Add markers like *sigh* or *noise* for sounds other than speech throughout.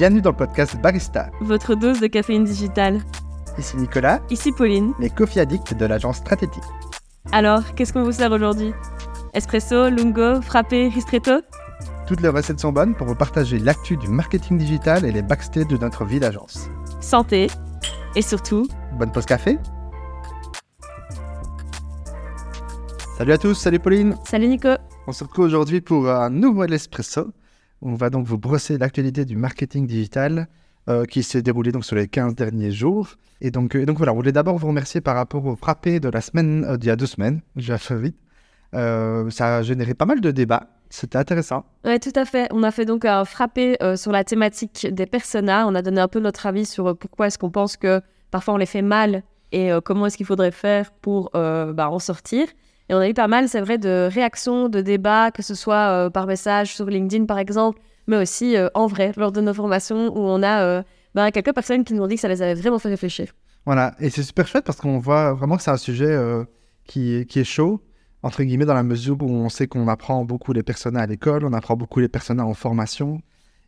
Bienvenue dans le podcast Barista. Votre dose de caféine digitale. Ici Nicolas, Ici Pauline. les coffee addicts de l'agence Stratétique. Alors, qu'est-ce qu'on vous sert aujourd'hui? Espresso, lungo, frappé, ristretto? Toutes les recettes sont bonnes pour vous partager l'actu du marketing digital et les backstage de notre vie d'agence. Santé et surtout, Bonne pause café Salut à tous, salut Pauline salut Nico On se retrouve aujourd'hui pour un nouvel espresso. On va donc vous brosser l'actualité du marketing digital euh, qui s'est déroulé donc sur les 15 derniers jours. Et donc, euh, voilà, on voulait d'abord vous remercier par rapport au frappé de la semaine, euh, d'il y a deux semaines, *laughs* j'ai fait vite. Euh, ça a généré pas mal de débats, c'était intéressant. Ouais, tout à fait. On a fait donc un frappé euh, sur la thématique des personas. On a donné un peu notre avis sur euh, pourquoi est-ce qu'on pense que parfois on les fait mal et euh, comment est-ce qu'il faudrait faire pour euh, bah, en sortir. Et on a eu pas mal, c'est vrai, de réactions, de débats, que ce soit euh, par message sur LinkedIn par exemple, mais aussi euh, en vrai lors de nos formations où on a euh, bah, quelques personnes qui nous ont dit que ça les avait vraiment fait réfléchir. Voilà, et c'est super chouette parce qu'on voit vraiment que c'est un sujet qui, est- chaud, entre guillemets, dans la mesure où on sait qu'on apprend beaucoup les personas à l'école, on apprend beaucoup les personas en formation.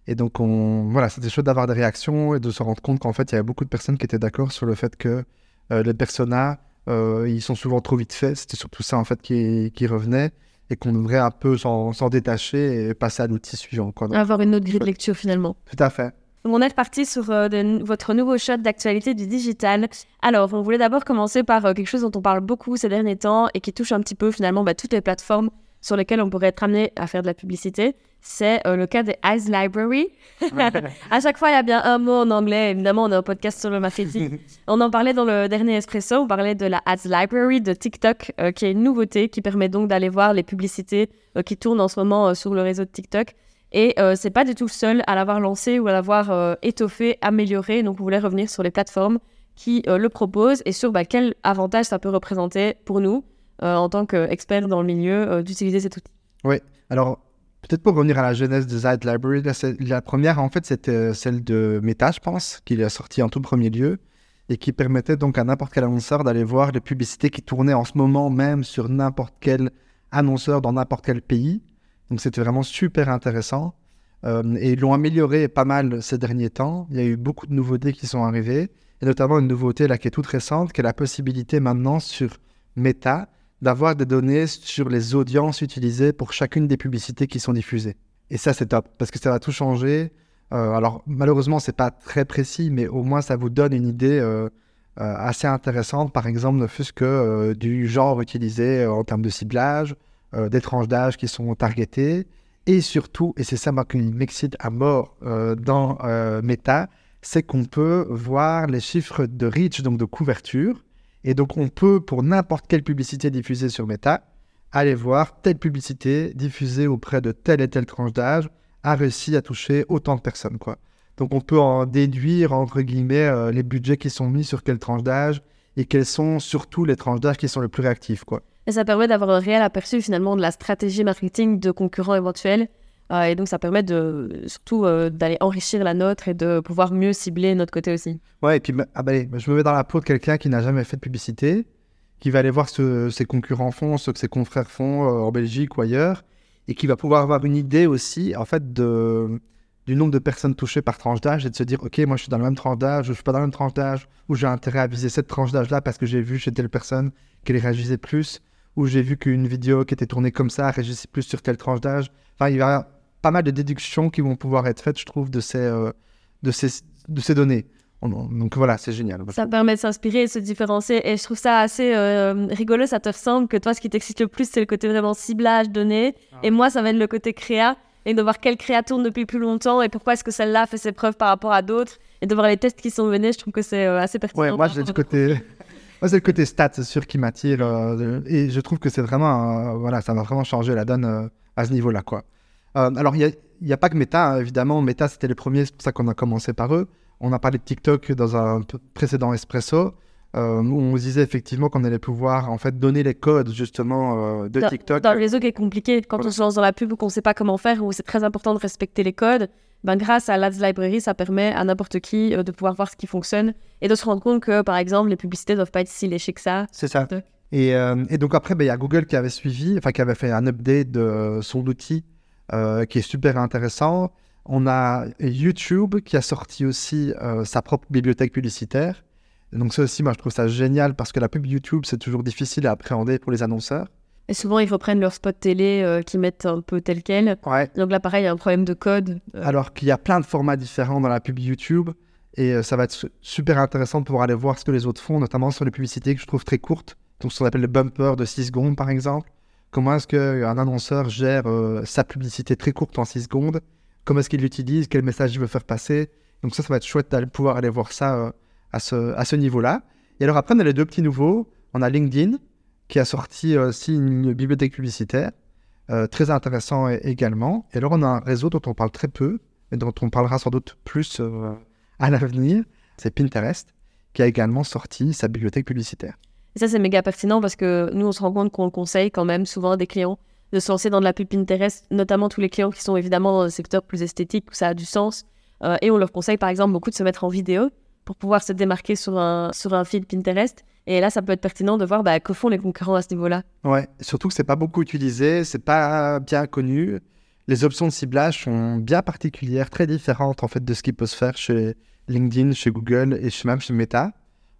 Et donc, on, voilà, c'était chouette d'avoir des réactions et de se rendre compte qu'en fait, il y avait beaucoup de personnes qui étaient d'accord sur le fait que les personas, euh, ils sont souvent trop vite faits. C'était surtout ça, en fait, qui, qui revenait et qu'on devrait un peu s'en détacher et passer à l'outil suivant. Quoi. Avoir une autre grille de lecture finalement. tout à fait. On est reparti sur euh, de- votre nouveau shot d'actualité du digital. Alors, on voulait d'abord commencer par euh, quelque chose dont on parle beaucoup ces derniers temps et qui touche un petit peu finalement bah, toutes les plateformes sur lesquelles on pourrait être amené à faire de la publicité. C'est euh, le cas des Ads Library. *laughs* à chaque fois, il y a bien un mot en anglais. Évidemment, on a un podcast sur le marketing. *laughs* on en parlait dans le dernier Espresso. On parlait de la Ads Library de TikTok, euh, qui est une nouveauté qui permet donc d'aller voir les publicités euh, qui tournent en ce moment sur le réseau de TikTok. Et c'est pas du tout le seul à l'avoir lancé ou à l'avoir étoffé, amélioré. Donc, on voulait revenir sur les plateformes qui le proposent et sur bah, quel avantage ça peut représenter pour nous, en tant qu'experts dans le milieu, euh, d'utiliser cet outil. Oui, alors peut-être pour revenir à la genèse de Zite Library, la première en fait c'était euh, celle de Meta, je pense, qu'il a sorti en tout premier lieu et qui permettait donc à n'importe quel annonceur d'aller voir les publicités qui tournaient en ce moment même sur n'importe quel annonceur dans n'importe quel pays. Donc c'était vraiment super intéressant. Euh, et ils l'ont amélioré pas mal ces derniers temps. Il y a eu beaucoup de nouveautés qui sont arrivées, et notamment une nouveauté là qui est toute récente, qui est la possibilité maintenant sur Meta d'avoir des données sur les audiences utilisées pour chacune des publicités qui sont diffusées. Et ça, c'est top, parce que ça va tout changer. Euh, alors, malheureusement, c'est pas très précis, mais au moins, ça vous donne une idée euh, euh, assez intéressante, par exemple, ne fût-ce que du genre utilisé en termes de ciblage, des tranches d'âge qui sont targetées, et surtout, et c'est ça moi, qui m'excite à mort dans Meta, c'est qu'on peut voir les chiffres de reach, donc de couverture, et donc, on peut, pour n'importe quelle publicité diffusée sur Meta, aller voir telle publicité diffusée auprès de telle et telle tranche d'âge a réussi à toucher autant de personnes. Quoi. Donc, on peut en déduire, entre guillemets, euh, les budgets qui sont mis sur quelle tranche d'âge et quelles sont surtout les tranches d'âge qui sont les plus réactives. Quoi. Et ça permet d'avoir un réel aperçu finalement de la stratégie marketing de concurrents éventuels. Euh, et donc, ça permet de, surtout euh, d'aller enrichir la nôtre et de pouvoir mieux cibler notre côté aussi. Ouais, et puis bah, ah bah, je me mets dans la peau de quelqu'un qui n'a jamais fait de publicité, qui va aller voir ce que ses concurrents font, ce que ses confrères font euh, en Belgique ou ailleurs, et qui va pouvoir avoir une idée aussi, en fait, du nombre de personnes touchées par tranche d'âge et de se dire, ok, moi je suis dans la même tranche d'âge, ou je suis pas dans la même tranche d'âge, ou j'ai intérêt à viser cette tranche d'âge-là parce que j'ai vu chez telle personne qu'elle réagissait plus, ou j'ai vu qu'une vidéo qui était tournée comme ça réagissait plus sur telle tranche d'âge. Enfin, il y a pas mal de déductions qui vont pouvoir être faites, je trouve, de ces, euh, de ces, de ces données. On- on- Donc voilà, c'est génial. Ça permet de s'inspirer et de se différencier. Et je trouve ça assez euh, rigolo. Ça te ressemble que toi, ce qui t'excite le plus, c'est le côté vraiment ciblage, données. Et moi, ça va être le côté créa. Et de voir quelle créa tourne depuis plus longtemps et pourquoi est-ce que celle-là fait ses preuves par rapport à d'autres. Et de voir les tests qui sont menés, je trouve que c'est euh, assez pertinent. Ouais, moi, j'ai du côté. *laughs* Moi, c'est le côté stats, c'est sûr, qui m'attire. euh, et je trouve que c'est vraiment. euh, voilà, ça va vraiment changer la donne euh, à ce niveau-là, quoi. Euh, alors, il n'y a, il y a pas que Meta, hein, évidemment. Meta, c'était les premiers, c'est pour ça qu'on a commencé par eux. On a parlé de TikTok dans un précédent Espresso, euh, où on disait effectivement qu'on allait pouvoir, en fait, donner les codes, justement, euh, de Dans- TikTok. Dans le réseau qui est compliqué, quand on se lance dans la pub ou qu'on ne sait pas comment faire, où c'est très important de respecter les codes, ben, grâce à l'Ads Library, ça permet à n'importe qui euh, de pouvoir voir ce qui fonctionne et de se rendre compte que, par exemple, les publicités ne doivent pas être si léchées que ça. C'est ça. Et donc après, ben, il y a Google qui avait suivi, enfin qui avait fait un update de son outil euh, qui est super intéressant. On a YouTube qui a sorti aussi euh, sa propre bibliothèque publicitaire. donc ça aussi, moi, je trouve ça génial parce que la pub YouTube, c'est toujours difficile à appréhender pour les annonceurs. Et souvent, ils reprennent leur spot télé euh, qui mettent un peu tel quel. Ouais. Donc là, pareil, il y a un problème de code. Euh, Alors qu'il y a plein de formats différents dans la pub YouTube. Et ça va être su- super intéressant de pouvoir aller voir ce que les autres font, notamment sur les publicités que je trouve très courtes. Donc, ce qu'on appelle le bumper de 6 secondes, par exemple. Comment est-ce qu'un annonceur gère euh, sa publicité très courte en 6 secondes? Comment est-ce qu'il l'utilise? Quel message il veut faire passer? Donc, ça, ça va être chouette d'aller pouvoir aller voir ça euh, à ce, niveau-là. Et alors, après, on a les deux petits nouveaux. On a LinkedIn qui a sorti euh, aussi une bibliothèque publicitaire. très intéressant également. Et alors, on a un réseau dont on parle très peu, et dont on parlera sans doute plus à l'avenir. C'est Pinterest, qui a également sorti sa bibliothèque publicitaire. Et ça, c'est méga pertinent parce que nous, on se rend compte qu'on conseille quand même souvent à des clients de se lancer dans de la pub Pinterest, notamment tous les clients qui sont évidemment dans le secteur plus esthétique où ça a du sens. Euh, et on leur conseille par exemple beaucoup de se mettre en vidéo pour pouvoir se démarquer sur un, sur feed Pinterest. Et là, ça peut être pertinent de voir bah, que font les concurrents à ce niveau-là. Ouais, surtout que c'est pas beaucoup utilisé, c'est pas bien connu. Les options de ciblage sont bien particulières, très différentes en fait de ce qui peut se faire chez LinkedIn, chez Google et même chez Meta.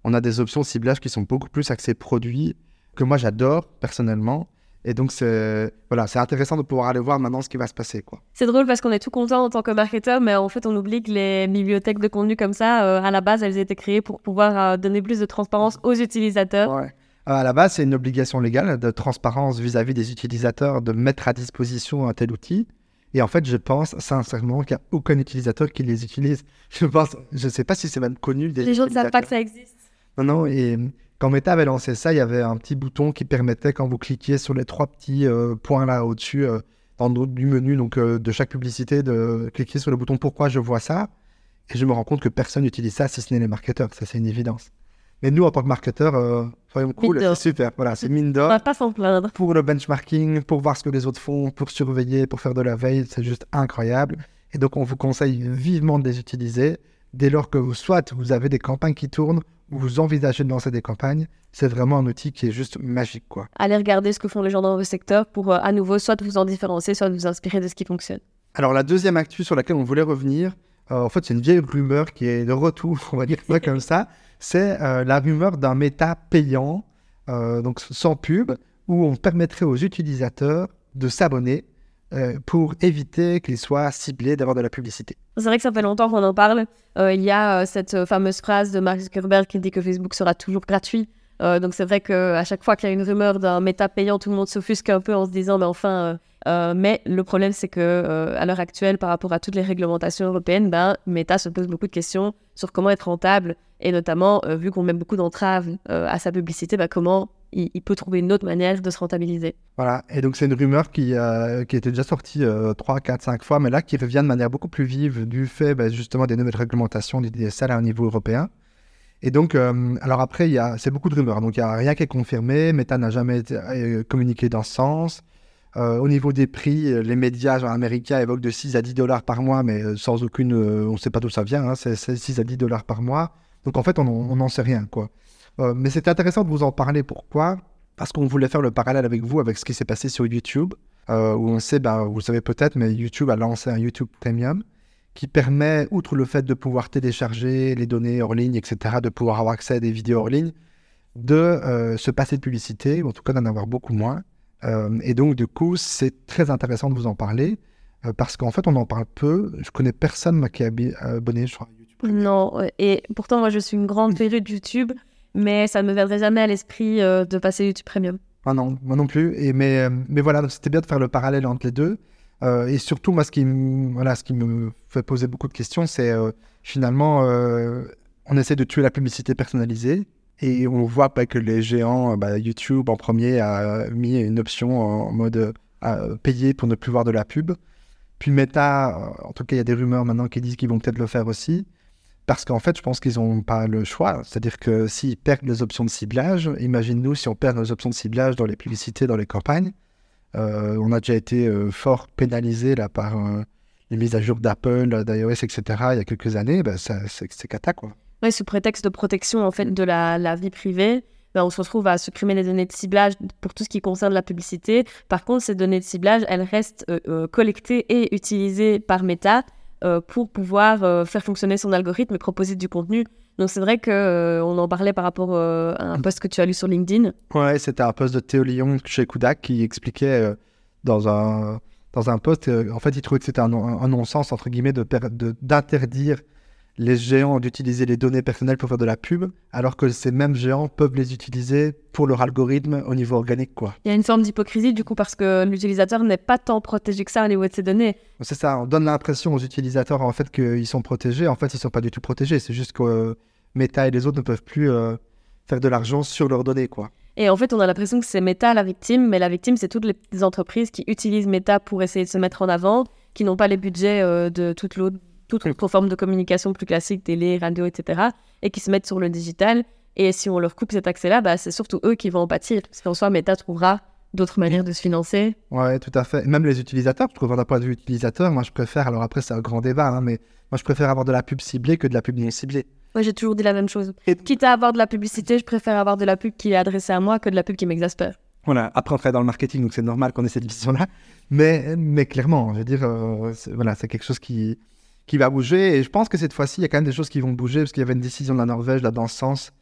On a des options ciblage qui sont beaucoup plus axées produits, que moi j'adore personnellement. Et donc c'est voilà, c'est intéressant de pouvoir aller voir maintenant ce qui va se passer quoi. C'est drôle parce qu'on est tout content en tant que marketeur, mais en fait, on oublie que les bibliothèques de contenu comme ça, euh, à la base, elles étaient créées pour pouvoir euh, donner plus de transparence aux utilisateurs. Ouais. Euh, À la base, c'est une obligation légale de transparence vis-à-vis des utilisateurs de mettre à disposition un tel outil. Et en fait, je pense sincèrement qu'il n'y a aucun utilisateur qui les utilise. Je pense, je ne sais pas si c'est même connu des Les gens ne savent pas que ça existe. Non, non, et euh, quand Meta avait lancé ça, il y avait un petit bouton qui permettait, quand vous cliquiez sur les trois petits euh, points là au-dessus, euh, dans le- du menu donc, euh, de chaque publicité, de cliquer sur le bouton Pourquoi je vois ça Et je me rends compte que personne n'utilise ça si ce n'est les marketeurs. Ça, c'est une évidence. Mais nous, en tant que marketeurs, soyons cool, c'est super. Voilà, c'est mine On d'or va pas s'en plaindre. pour le benchmarking, pour voir ce que les autres font, pour surveiller, pour faire de la veille, c'est juste incroyable. Et donc, on vous conseille vivement de les utiliser dès lors que vous, soit vous avez des campagnes qui tournent ou vous envisagez de lancer des campagnes. C'est vraiment un outil qui est juste magique, quoi. Allez regarder ce que font les gens dans vos secteurs pour euh, à nouveau soit vous en différencier, soit vous inspirer de ce qui fonctionne. Alors, la deuxième actu sur laquelle on voulait revenir, euh, en fait, c'est une vieille rumeur qui est de retour, *laughs* on va dire ça comme ça. C'est euh, la rumeur d'un méta payant, donc sans pub, où on permettrait aux utilisateurs de s'abonner euh, pour éviter qu'ils soient ciblés d'avoir de la publicité. C'est vrai que ça fait longtemps qu'on en parle. Euh, il y a euh, cette fameuse phrase de Mark Zuckerberg qui dit que Facebook sera toujours gratuit. Donc c'est vrai qu'à chaque fois qu'il y a une rumeur d'un méta payant, tout le monde s'offusque un peu en se disant mais enfin. mais le problème c'est que à l'heure actuelle, par rapport à toutes les réglementations européennes, ben, Meta se pose beaucoup de questions sur comment être rentable et notamment vu qu'on met beaucoup d'entraves à sa publicité, ben, comment il, peut trouver une autre manière de se rentabiliser. Voilà, et donc c'est une rumeur qui, euh, qui était déjà sortie euh, 3, 4, 5 fois, mais là qui revient de manière beaucoup plus vive du fait ben, justement des nouvelles réglementations du DSL à un niveau européen. Et donc, euh, alors après, c'est beaucoup de rumeurs, donc il n'y a rien qui est confirmé, Meta n'a jamais euh, communiqué dans ce sens. Euh, au niveau des prix, les médias genre, américains évoquent de 6 à 10 dollars par mois, mais sans aucune, on ne sait pas d'où ça vient, hein, c'est, c'est 6 à 10 dollars par mois. Donc en fait, on n'en sait rien, quoi. Euh, mais c'était intéressant de vous en parler. Pourquoi? Parce qu'on voulait faire le parallèle avec vous, avec ce qui s'est passé sur YouTube, euh, où on sait, ben, vous le savez peut-être, mais YouTube a lancé un YouTube Premium qui permet, outre le fait de pouvoir télécharger les données hors ligne, etc., de pouvoir avoir accès à des vidéos hors ligne, de euh, se passer de publicité, ou en tout cas d'en avoir beaucoup moins. Et donc, du coup, c'est très intéressant de vous en parler, parce qu'en fait, on en parle peu. Je connais personne qui est abonné, je crois. Non, et pourtant moi je suis une grande férue de YouTube, mais ça ne me viendrait jamais à l'esprit euh, de passer YouTube Premium. Ah non, moi non plus. Euh, mais voilà, c'était bien de faire le parallèle entre les deux. Euh, et surtout, moi, ce qui, me- fait poser beaucoup de questions, c'est finalement, on essaie de tuer la publicité personnalisée. Et on voit pas que les géants, bah, YouTube en premier a mis une option en mode payer pour ne plus voir de la pub. Puis Meta, en tout cas, il y a des rumeurs maintenant qui disent qu'ils vont peut-être le faire aussi. Parce qu'en fait, je pense qu'ils n'ont pas le choix. C'est-à-dire que s'ils perdent les options de ciblage, imagine-nous si on perd nos options de ciblage dans les publicités, dans les campagnes. Euh, on a déjà été euh, fort pénalisé là, par euh, les mises à jour d'Apple, d'iOS, etc. il y a quelques années. Ça- c'est cata, quoi. Ouais, sous prétexte de protection en fait de la, vie privée, ben, on se retrouve à supprimer les données de ciblage pour tout ce qui concerne la publicité. Par contre, ces données de ciblage, elles restent collectées et utilisées par Meta pour pouvoir euh, faire fonctionner son algorithme et proposer du contenu. Donc c'est vrai que on en parlait par rapport à un post que tu as lu sur LinkedIn. Ouais, c'était un post de Théo Lyon chez Kudak qui expliquait dans un dans un post, en fait, il trouvait que c'était un, un non-sens entre guillemets de d'interdire les géants d'utiliser les données personnelles pour faire de la pub, alors que ces mêmes géants peuvent les utiliser pour leur algorithme au niveau organique. Quoi. Il y a une forme d'hypocrisie du coup parce que l'utilisateur n'est pas tant protégé que ça au niveau de ses données. C'est ça, on donne l'impression aux utilisateurs en fait qu'ils sont protégés, en fait ils ne sont pas du tout protégés, c'est juste que euh, Meta et les autres ne peuvent plus euh, faire de l'argent sur leurs données. quoi. Et en fait, on a l'impression que c'est Meta la victime, mais la victime, c'est toutes les entreprises qui utilisent Meta pour essayer de se mettre en avant, qui n'ont pas les budgets euh, de toute l'autre toute autre forme de communication plus classique, télé, radio, etc., et qui se mettent sur le digital. Et si on leur coupe cet accès-là, bah, c'est surtout eux qui vont en pâtir. Parce qu'en soi, Meta trouvera d'autres manières de se financer. Ouais, tout à fait. Même les utilisateurs, je trouve d'un point de vue utilisateur, moi je préfère, alors après c'est un grand débat, hein, mais moi je préfère avoir de la pub ciblée que de la pub non ciblée. Moi j'ai toujours dit la même chose. Quitte à avoir de la publicité, je préfère avoir de la pub qui est adressée à moi que de la pub qui m'exaspère. Voilà, après on travaille dans le marketing, donc c'est normal qu'on ait cette vision-là. Mais, mais clairement, je veux dire, euh, voilà, c'est quelque chose qui, qui va bouger. Et je pense que cette fois-ci, il y a quand même des choses qui vont bouger, parce qu'il y avait une décision de la Norvège là, dans ce sens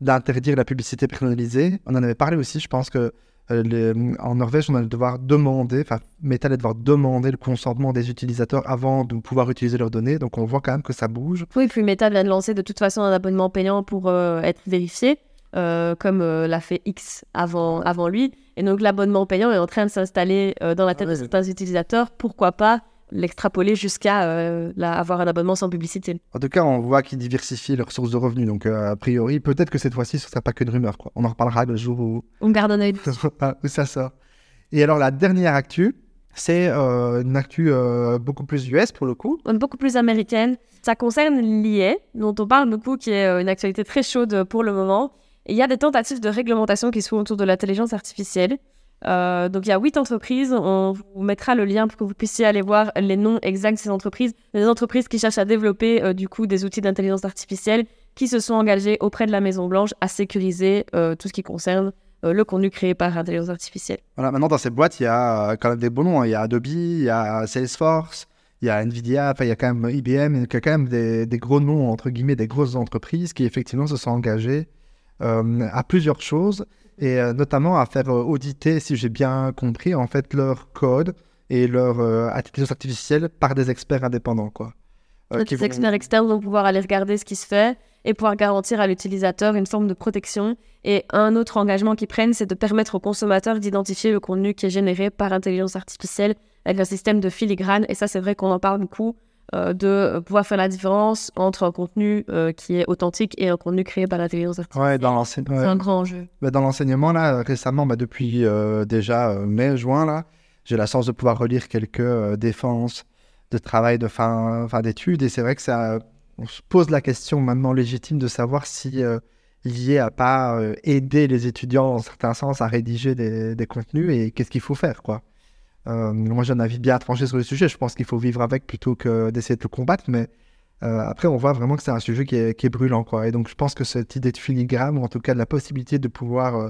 d'interdire la publicité personnalisée. On en avait parlé aussi, je pense que euh, en Norvège, on allait devoir demander, enfin, Meta allait devoir demander le consentement des utilisateurs avant de pouvoir utiliser leurs données. Donc on voit quand même que ça bouge. Oui, puis Meta vient de lancer de toute façon un abonnement payant pour euh, être vérifié. Euh, comme l'a fait X avant, avant lui. Et donc l'abonnement payant est en train de s'installer dans la tête de certains utilisateurs. Pourquoi pas l'extrapoler jusqu'à euh, avoir un abonnement sans publicité. En tout cas, on voit qu'ils diversifient leurs sources de revenus. Donc, euh, a priori, peut-être que cette fois-ci, ce ne sera pas que une rumeur. Quoi. On en reparlera le jour où... On garde un œil *laughs* où ça sort. Et alors, la dernière actu, c'est euh, une actu beaucoup plus US pour le coup. Beaucoup plus américaine. Ça concerne l'IA, dont on parle beaucoup, qui est une actualité très chaude pour le moment. il y a des tentatives de réglementation qui se font autour de l'intelligence artificielle. Euh, donc il y a huit entreprises. On vous mettra le lien pour que vous puissiez aller voir les noms exacts de ces entreprises. Des entreprises qui cherchent à développer euh, du coup des outils d'intelligence artificielle qui se sont engagées auprès de la Maison Blanche à sécuriser euh, tout ce qui concerne le contenu créé par intelligence artificielle. Voilà, maintenant dans ces boîtes, il y a quand même des bons noms. Hein. Il y a Adobe, il y a Salesforce, il y a Nvidia, enfin il y a quand même IBM, il y a quand même des, des gros noms entre guillemets, des grosses entreprises qui effectivement se sont engagées à plusieurs choses et euh, notamment à faire euh, auditer, si j'ai bien compris, en fait, leur code et leur euh, intelligence artificielle par des experts indépendants, quoi. des experts externes vont pouvoir aller regarder ce qui se fait et pouvoir garantir à l'utilisateur une forme de protection. Et un autre engagement qu'ils prennent, c'est de permettre aux consommateurs d'identifier le contenu qui est généré par intelligence artificielle avec un système de filigrane. Et ça, c'est vrai qu'on en parle beaucoup. Euh, de pouvoir faire la différence entre un contenu euh, qui est authentique et un contenu créé par l'intelligence artificielle. Ouais, dans l'enseignement. C'est un grand enjeu. Bah, dans l'enseignement, là, récemment, bah, depuis euh, déjà mai, juin, là, j'ai la chance de pouvoir relire quelques défenses de travail de fin, fin d'études. Et c'est vrai que ça, on se pose la question maintenant légitime de savoir si l'IA a pas aidé les étudiants, en certains sens, à rédiger des, des contenus et qu'est-ce qu'il faut faire, quoi. Euh, moi, j'ai un avis bien tranché sur le sujet. Je pense qu'il faut vivre avec plutôt que d'essayer de le combattre. Mais euh, après, on voit vraiment que c'est un sujet qui est, brûlant. Quoi. Et donc, je pense que cette idée de filigrane, ou en tout cas de la possibilité de pouvoir euh,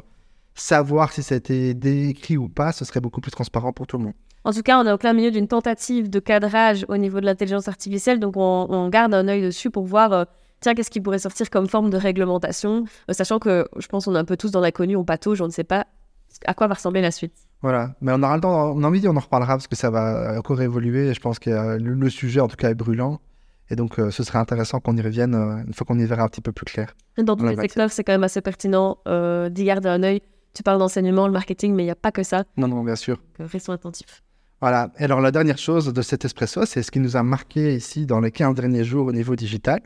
savoir si ça a été décrit ou pas, ce serait beaucoup plus transparent pour tout le monde. En tout cas, on est au plein milieu d'une tentative de cadrage au niveau de l'intelligence artificielle. Donc, on, garde un œil dessus pour voir. Tiens, qu'est-ce qui pourrait sortir comme forme de réglementation Sachant que je pense qu'on est un peu tous dans l'inconnu, on patauge, on ne sait pas à quoi va ressembler la suite. Voilà, mais on aura le temps, on a envie, on en reparlera parce que ça va encore évoluer. Et je pense que le, sujet, en tout cas, est brûlant. Et donc, euh, ce serait intéressant qu'on y revienne euh, une fois qu'on y verra un petit peu plus clair. Dans tous les secteurs, c'est quand même assez pertinent euh, d'y garder un œil. Tu parles d'enseignement, le marketing, mais il n'y a pas que ça. Non, non, bien sûr. restons attentifs. Voilà. Et alors, la dernière chose de cet espresso, c'est ce qui nous a marqué ici dans les 15 derniers jours au niveau digital.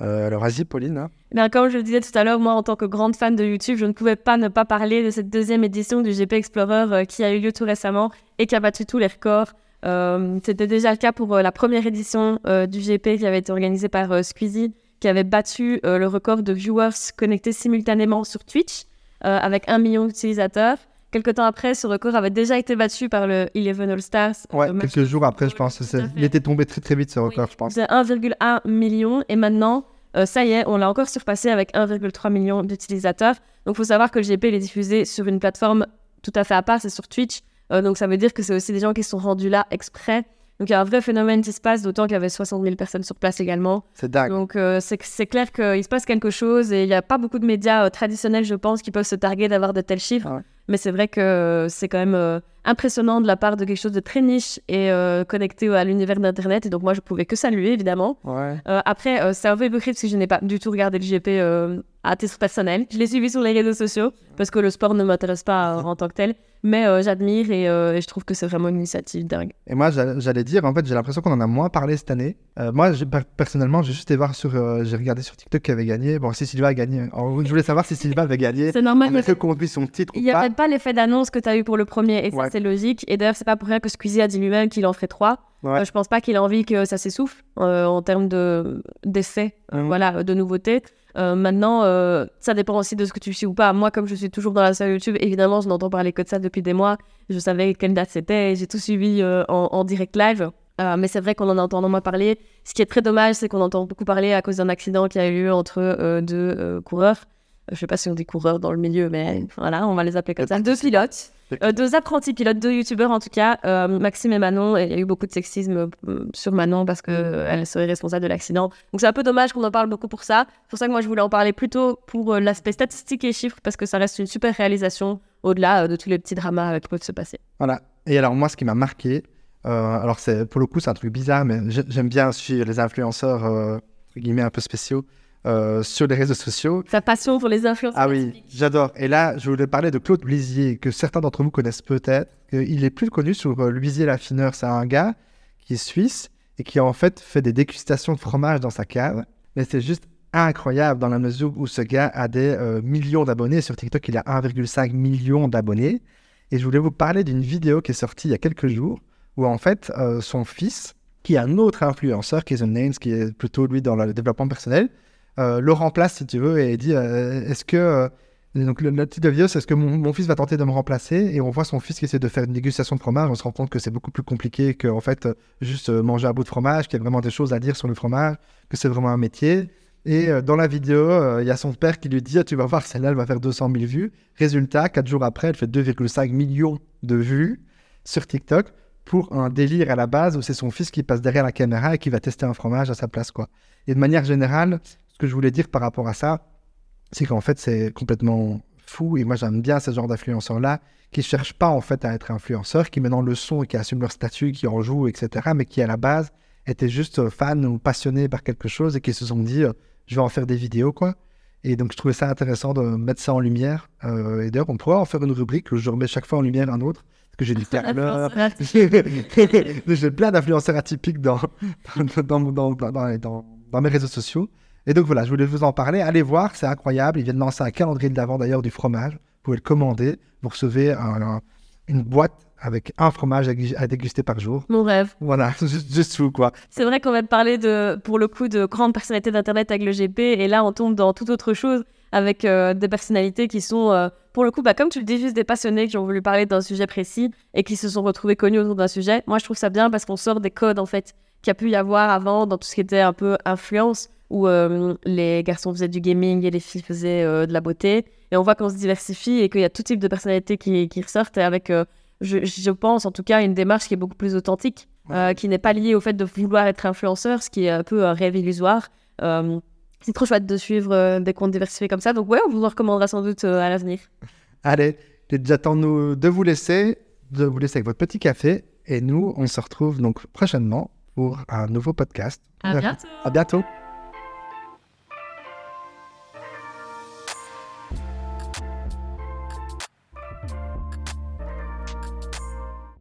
Euh, alors, vas-y, Pauline. Hein. Eh comme je le disais tout à l'heure, moi, en tant que grande fan de YouTube, je ne pouvais pas ne pas parler de cette deuxième édition du GP Explorer euh, qui a eu lieu tout récemment et qui a battu tous les records. Euh, c'était déjà le cas pour la première édition du GP qui avait été organisée par Squeezie, qui avait battu le record de viewers connectés simultanément sur Twitch avec un million d'utilisateurs. Quelques temps après, ce record avait déjà été battu par le Eleven All Stars. Ouais, quelques jours après, je pense. Il était tombé très très vite ce record, je pense. C'est 1,1 million et maintenant, euh, ça y est, on l'a encore surpassé avec 1,3 million d'utilisateurs. Donc, il faut savoir que le GP il est diffusé sur une plateforme tout à fait à part, c'est sur Twitch. Euh, donc, ça veut dire que c'est aussi des gens qui sont rendus là exprès. Donc, il y a un vrai phénomène qui se passe, d'autant qu'il y avait 60 000 personnes sur place également. C'est dingue. Donc euh, c'est clair qu'il se passe quelque chose et il n'y a pas beaucoup de médias euh, traditionnels, je pense, qui peuvent se targuer d'avoir de tels chiffres. Ah ouais. Mais c'est vrai que c'est quand même euh, impressionnant de la part de quelque chose de très niche et euh, connecté à l'univers d'Internet. Et donc moi, je pouvais que saluer, évidemment. Ouais. Euh, après, euh, c'est un peu hypocrite parce que je n'ai pas du tout regardé le GP euh, à titre personnel. Je l'ai suivi sur les réseaux sociaux parce que le sport ne m'intéresse pas euh, en tant que tel. Mais j'admire et, et je trouve que c'est vraiment une initiative dingue. Et moi, j'a- j'allais dire, en fait, j'ai l'impression qu'on en a moins parlé cette année. Moi, personnellement, j'ai juste été voir sur. j'ai regardé sur TikTok qui avait gagné. Bon, si Sylvain a gagné. Alors, je voulais savoir si Sylvain avait gagné. C'est normal. Reconduit son titre Il n'y avait pas l'effet d'annonce que tu as eu pour le premier, et Ouais. C'est logique. Et d'ailleurs, c'est pas pour rien que Squeezie a dit lui-même qu'il en ferait trois. Ouais. Euh, je pense pas qu'il a envie que ça s'essouffle euh, en termes de d'essais, euh, voilà, de nouveautés. Euh, maintenant, ça dépend aussi de ce que tu suis ou pas. Moi, comme je suis toujours dans la salle YouTube, évidemment, je n'entends parler que de ça depuis des mois. Je savais quelle date c'était, et j'ai tout suivi en, en direct live. Mais c'est vrai qu'on en entend moins parler. Ce qui est très dommage, c'est qu'on entend beaucoup parler à cause d'un accident qui a eu lieu entre deux coureurs. Je sais pas si on dit coureurs dans le milieu, mais voilà, on va les appeler comme ça. Deux pilotes. Euh, deux apprentis pilotes, deux youtubeurs en tout cas, euh, Maxime et Manon. Et il y a eu beaucoup de sexisme euh, sur Manon parce qu'elle serait responsable de l'accident. Donc c'est un peu dommage qu'on en parle beaucoup pour ça. C'est pour ça que moi je voulais en parler plutôt pour l'aspect statistique et chiffres parce que ça reste une super réalisation au-delà de tous les petits dramas qui peuvent se passer. Voilà. Et alors, moi, ce qui m'a marqué, euh, alors, c'est pour le coup, c'est un truc bizarre, mais j'ai- j'aime bien suivre les influenceurs, euh, entre guillemets, un peu spéciaux euh, sur les réseaux sociaux. Sa passion pour les influences. Ah oui, j'adore. Et là, je voulais parler de Claude Luisier, que certains d'entre vous connaissent peut-être. Il est plus connu sur euh, Luisier l'affineur. C'est un gars qui est suisse et qui en fait fait des dégustations de fromage dans sa cave. Mais c'est juste incroyable dans la mesure où ce gars a des euh, millions d'abonnés. Sur TikTok, il a 1,5 million d'abonnés. Et je voulais vous parler d'une vidéo qui est sortie il y a quelques jours où en fait son fils, qui est un autre influenceur, qui est The Names, qui est plutôt lui dans le développement personnel, le remplace si tu veux et dit euh, est-ce que euh, donc le, le titre de vidéo c'est est-ce que mon, mon fils va tenter de me remplacer? Et on voit son fils qui essaie de faire une dégustation de fromage. On se rend compte que c'est beaucoup plus compliqué que en fait euh, juste euh, manger un bout de fromage qu'il y a vraiment des choses à dire sur le fromage que c'est vraiment un métier. Et euh, dans la vidéo euh, il y a son père qui lui dit Ah, tu vas voir celle-là elle va faire 200 000 vues. Résultat quatre jours après elle fait 2,5 millions de vues sur TikTok pour un délire à la base où c'est son fils qui passe derrière la caméra et qui va tester un fromage à sa place quoi. Et de manière générale ce que je voulais dire par rapport à ça, c'est qu'en fait, c'est complètement fou. Et moi, j'aime bien ce genre d'influenceurs-là qui ne cherchent pas en fait à être influenceurs, qui maintenant le sont et qui assument leur statut, qui en jouent, etc. Mais qui à la base étaient juste euh, fans ou passionnés par quelque chose et qui se sont dit, euh, je vais en faire des vidéos, quoi. Et donc, je trouvais ça intéressant de mettre ça en lumière. Euh, et d'ailleurs, on pourrait en faire une rubrique où je remets chaque fois en lumière un autre. Parce que j'ai du *laughs* perleur, *laughs* j'ai plein d'influenceurs atypiques *laughs* dans, dans, dans, dans- dans mes réseaux sociaux. Et donc voilà, je voulais vous en parler. Allez voir, c'est incroyable. Ils viennent lancer un calendrier de l'avant d'ailleurs du fromage. Vous pouvez le commander. Vous recevez un- un- une boîte avec un fromage à déguster par jour. Mon rêve. Voilà, *laughs* juste, juste fou quoi. C'est vrai qu'on va te parler de, pour le coup, de grandes personnalités d'Internet avec le GP, et là, on tombe dans toute autre chose avec euh, des personnalités qui sont, euh, pour le coup, bah, comme tu le dis, juste des passionnés qui ont voulu parler d'un sujet précis et qui se sont retrouvés connus autour d'un sujet. Moi, je trouve ça bien parce qu'on sort des codes, en fait, qu'il y a pu y avoir avant dans tout ce qui était un peu influence, où euh, les garçons faisaient du gaming et les filles faisaient euh, de la beauté. Et on voit qu'on se diversifie et qu'il y a tout type de personnalités qui, qui ressortent, et avec, euh, je, je pense, en tout cas, une démarche qui est beaucoup plus authentique euh, qui n'est pas lié au fait de vouloir être influenceur, ce qui est un peu un rêve illusoire. Euh, c'est trop chouette de suivre euh, des comptes diversifiés comme ça. Donc ouais, on vous en recommandera sans doute euh, à l'avenir. *laughs* Allez, nous- de vous laisser, de vous laisser avec votre petit café. Et nous, on se retrouve donc prochainement pour un nouveau podcast. À bientôt À bientôt.